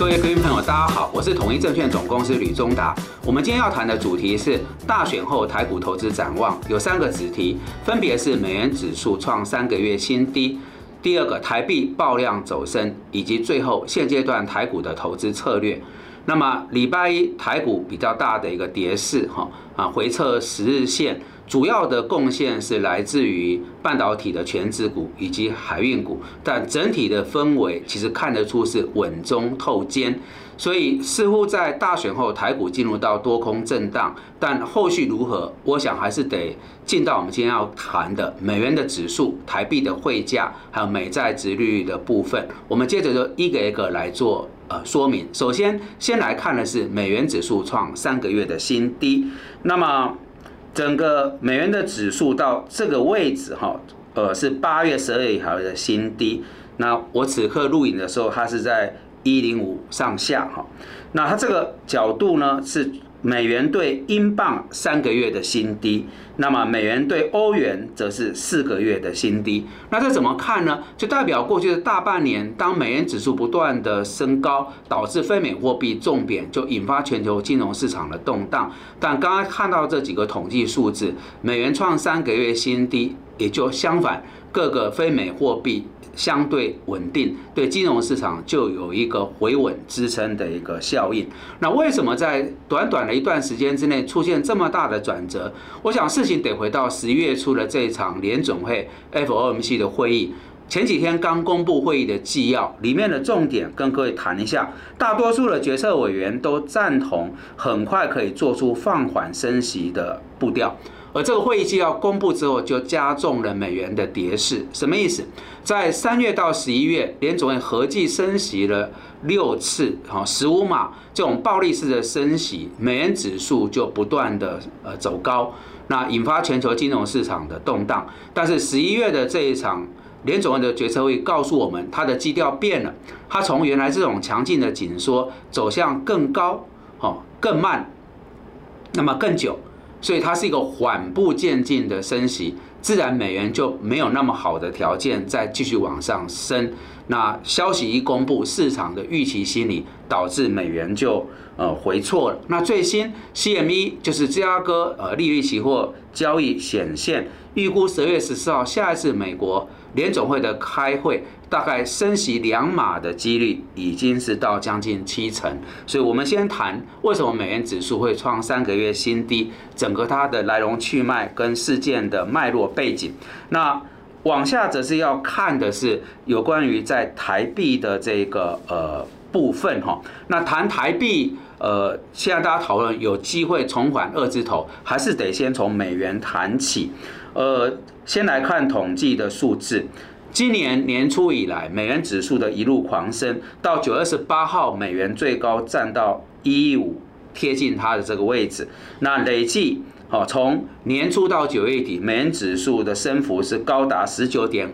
各位观众朋友，大家好，我是统一证券总公司吕中达。我们今天要谈的主题是大选后台股投资展望，有三个子题，分别是美元指数创三个月新低，第二个台币爆量走升，以及最后现阶段台股的投资策略。那么礼拜一台股比较大的一个跌势，哈啊回撤十日线。主要的贡献是来自于半导体的全指股以及海运股，但整体的氛围其实看得出是稳中透坚，所以似乎在大选后台股进入到多空震荡，但后续如何，我想还是得进到我们今天要谈的美元的指数、台币的汇价，还有美债值率的部分。我们接着就一个一个来做呃说明。首先，先来看的是美元指数创三个月的新低，那么。整个美元的指数到这个位置，哈，呃，是八月十二号的新低。那我此刻录影的时候，它是在一零五上下，哈。那它这个角度呢是。美元对英镑三个月的新低，那么美元对欧元则是四个月的新低。那这怎么看呢？就代表过去的大半年，当美元指数不断的升高，导致非美货币重贬，就引发全球金融市场的动荡。但刚刚看到这几个统计数字，美元创三个月新低，也就相反，各个非美货币。相对稳定，对金融市场就有一个回稳支撑的一个效应。那为什么在短短的一段时间之内出现这么大的转折？我想事情得回到十一月初的这一场联总会 FOMC 的会议。前几天刚公布会议的纪要，里面的重点跟各位谈一下。大多数的决策委员都赞同，很快可以做出放缓升息的步调。而这个会议纪要公布之后，就加重了美元的跌势。什么意思？在三月到十一月，联总会合计升息了六次，哈，十五码这种暴力式的升息，美元指数就不断的呃走高，那引发全球金融市场的动荡。但是十一月的这一场联总会的决策会告诉我们，它的基调变了，它从原来这种强劲的紧缩走向更高，哦，更慢，那么更久。所以它是一个缓步渐进的升息，自然美元就没有那么好的条件再继续往上升。那消息一公布，市场的预期心理导致美元就呃回错了。那最新 CME 就是芝加哥呃利率期货交易显现，预估十月十四号下一次美国联总会的开会。大概升息两码的几率已经是到将近七成，所以我们先谈为什么美元指数会创三个月新低，整个它的来龙去脉跟事件的脉络背景。那往下则是要看的是有关于在台币的这个呃部分哈。那谈台币呃，现在大家讨论有机会重返二字头，还是得先从美元谈起。呃，先来看统计的数字。今年年初以来，美元指数的一路狂升，到九月二十八号，美元最高站到一五，贴近它的这个位置。那累计，哦，从年初到九月底，美元指数的升幅是高达十九点。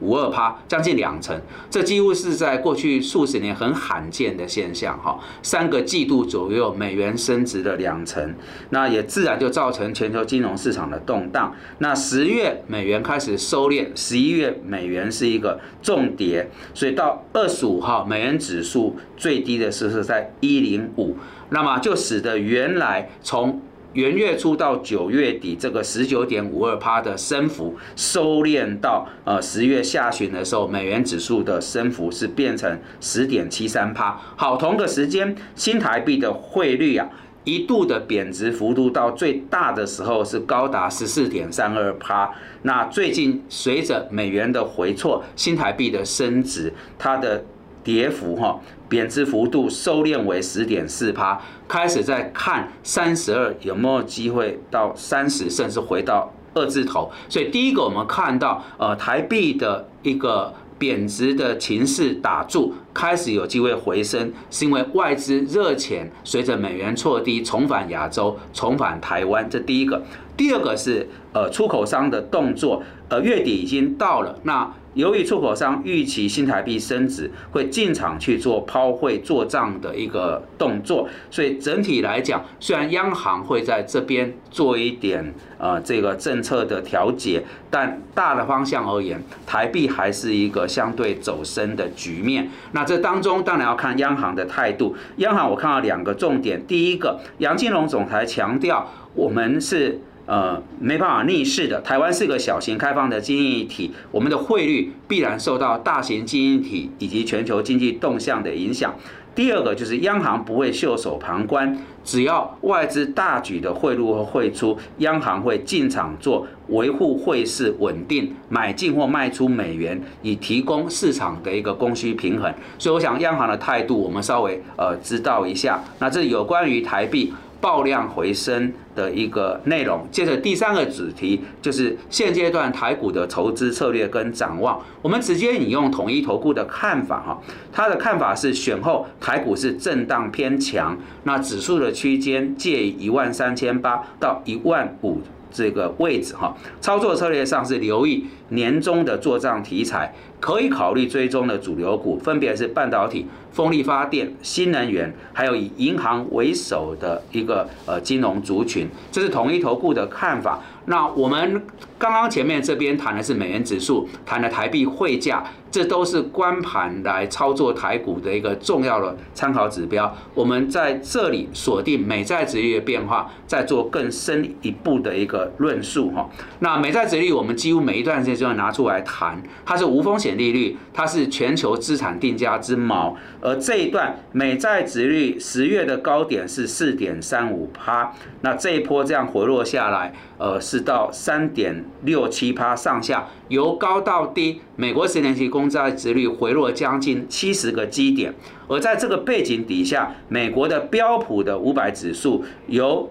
五二趴，将近两成，这几乎是在过去数十年很罕见的现象哈。三个季度左右，美元升值了两成，那也自然就造成全球金融市场的动荡。那十月美元开始收敛，十一月美元是一个重跌，所以到二十五号，美元指数最低的时候是在一零五，那么就使得原来从元月初到九月底，这个十九点五二趴的升幅收敛到呃十月下旬的时候，美元指数的升幅是变成十点七三趴。好，同个时间，新台币的汇率啊，一度的贬值幅度到最大的时候是高达十四点三二趴。那最近随着美元的回挫，新台币的升值，它的跌幅哈。贬值幅度收敛为十点四趴，开始在看三十二有没有机会到三十，甚至回到二字头。所以第一个我们看到，呃，台币的一个贬值的情势打住，开始有机会回升，是因为外资热钱随着美元错低重返亚洲，重返台湾。这第一个。第二个是呃出口商的动作，呃月底已经到了，那。由于出口商预期新台币升值，会进场去做抛汇做账的一个动作，所以整体来讲，虽然央行会在这边做一点呃这个政策的调节，但大的方向而言，台币还是一个相对走升的局面。那这当中当然要看央行的态度。央行我看到两个重点，第一个，杨金龙总裁强调，我们是。呃，没办法逆势的。台湾是个小型开放的经济体，我们的汇率必然受到大型经济体以及全球经济动向的影响。第二个就是央行不会袖手旁观，只要外资大举的汇入和汇出，央行会进场做维护汇市稳定，买进或卖出美元，以提供市场的一个供需平衡。所以，我想央行的态度，我们稍微呃知道一下。那这有关于台币。爆量回升的一个内容。接着第三个主题就是现阶段台股的筹资策略跟展望。我们直接引用统一投顾的看法哈，他的看法是选后台股是震荡偏强，那指数的区间介于一万三千八到一万五。这个位置哈，操作策略上是留意年终的做账题材，可以考虑追踪的主流股，分别是半导体、风力发电、新能源，还有以银行为首的一个呃金融族群，这是统一投顾的看法。那我们刚刚前面这边谈的是美元指数，谈的台币汇价。这都是关盘来操作台股的一个重要的参考指标。我们在这里锁定美债值率的变化，再做更深一步的一个论述哈。那美债值率我们几乎每一段时间就要拿出来谈，它是无风险利率，它是全球资产定价之锚。而这一段美债值率十月的高点是四点三五趴，那这一波这样回落下来，呃，是到三点六七趴上下。由高到低，美国十年期公债殖率回落将近七十个基点，而在这个背景底下，美国的标普的五百指数由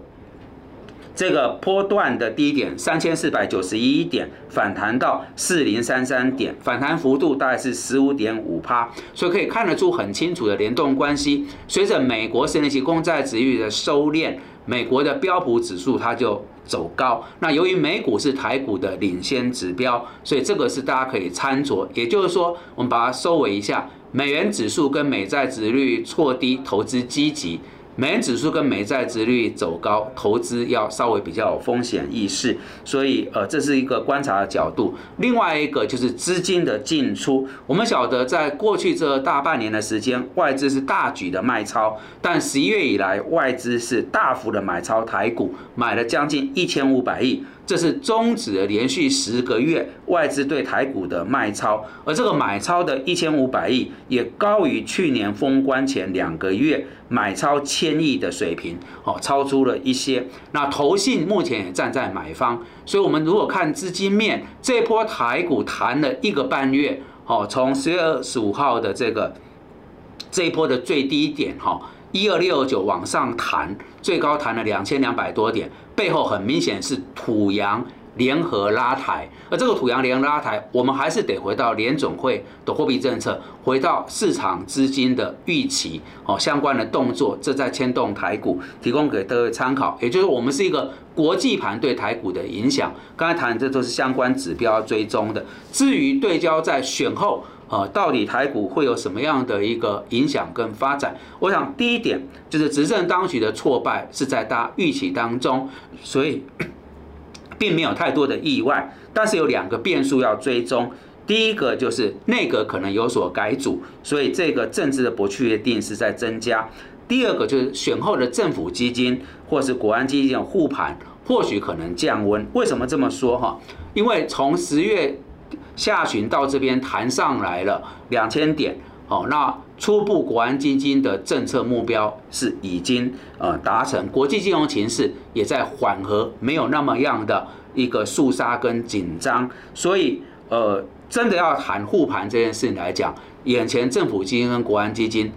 这个波段的低点三千四百九十一点反弹到四零三三点，反弹幅度大概是十五点五趴，所以可以看得出很清楚的联动关系。随着美国十年期公债殖率的收敛，美国的标普指数它就。走高，那由于美股是台股的领先指标，所以这个是大家可以参酌。也就是说，我们把它收尾一下，美元指数跟美债值率错低，投资积极。美元指数跟美债值率走高，投资要稍微比较有风险意识，所以呃这是一个观察的角度。另外一个就是资金的进出，我们晓得在过去这大半年的时间，外资是大举的卖超，但十一月以来外资是大幅的买超台股，买了将近一千五百亿。这是终止了连续十个月外资对台股的卖超，而这个买超的一千五百亿也高于去年封关前两个月买超千亿的水平，哦，超出了一些。那投信目前也站在买方，所以我们如果看资金面，这波台股弹了一个半月，哦，从十月二十五号的这个这一波的最低点，哈。一二六九往上弹，最高弹了两千两百多点，背后很明显是土洋联合拉抬，而这个土洋联合拉抬，我们还是得回到联总会的货币政策，回到市场资金的预期，哦，相关的动作，这在牵动台股，提供给各位参考。也就是我们是一个国际盘对台股的影响，刚才谈的这都是相关指标追踪的。至于对焦在选后。呃，到底台股会有什么样的一个影响跟发展？我想第一点就是执政当局的挫败是在大家预期当中，所以 并没有太多的意外。但是有两个变数要追踪，第一个就是内阁可能有所改组，所以这个政治的不确定是在增加。第二个就是选后的政府基金或是国安基金的护盘，或许可能降温。为什么这么说哈？因为从十月。下旬到这边弹上来了两千点，好，那初步国安基金的政策目标是已经呃达成，国际金融形势也在缓和，没有那么样的一个肃杀跟紧张，所以呃真的要谈护盘这件事情来讲，眼前政府基金跟国安基金，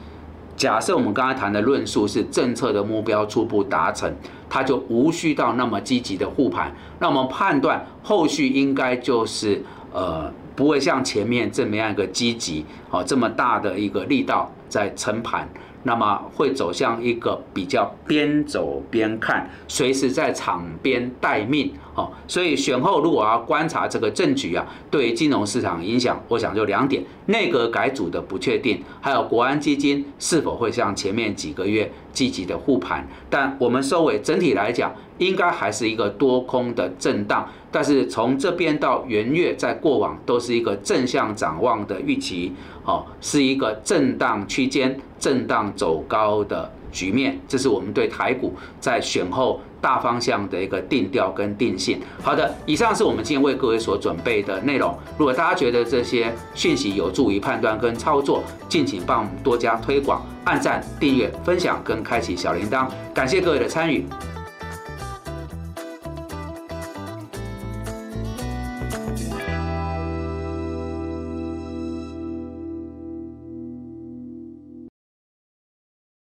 假设我们刚才谈的论述是政策的目标初步达成，它就无需到那么积极的护盘，那我们判断后续应该就是。呃，不会像前面这么样一个积极，哦，这么大的一个力道在撑盘。那么会走向一个比较边走边看，随时在场边待命。哦，所以选后如果要观察这个政局啊，对于金融市场影响，我想就两点：内阁改组的不确定，还有国安基金是否会像前面几个月积极的护盘。但我们收尾整体来讲，应该还是一个多空的震荡。但是从这边到元月，在过往都是一个正向展望的预期，哦，是一个震荡区间、震荡走高的局面。这是我们对台股在选后。大方向的一个定调跟定性。好的，以上是我们今天为各位所准备的内容。如果大家觉得这些讯息有助于判断跟操作，敬请帮我们多加推广、按赞、订阅、分享跟开启小铃铛。感谢各位的参与。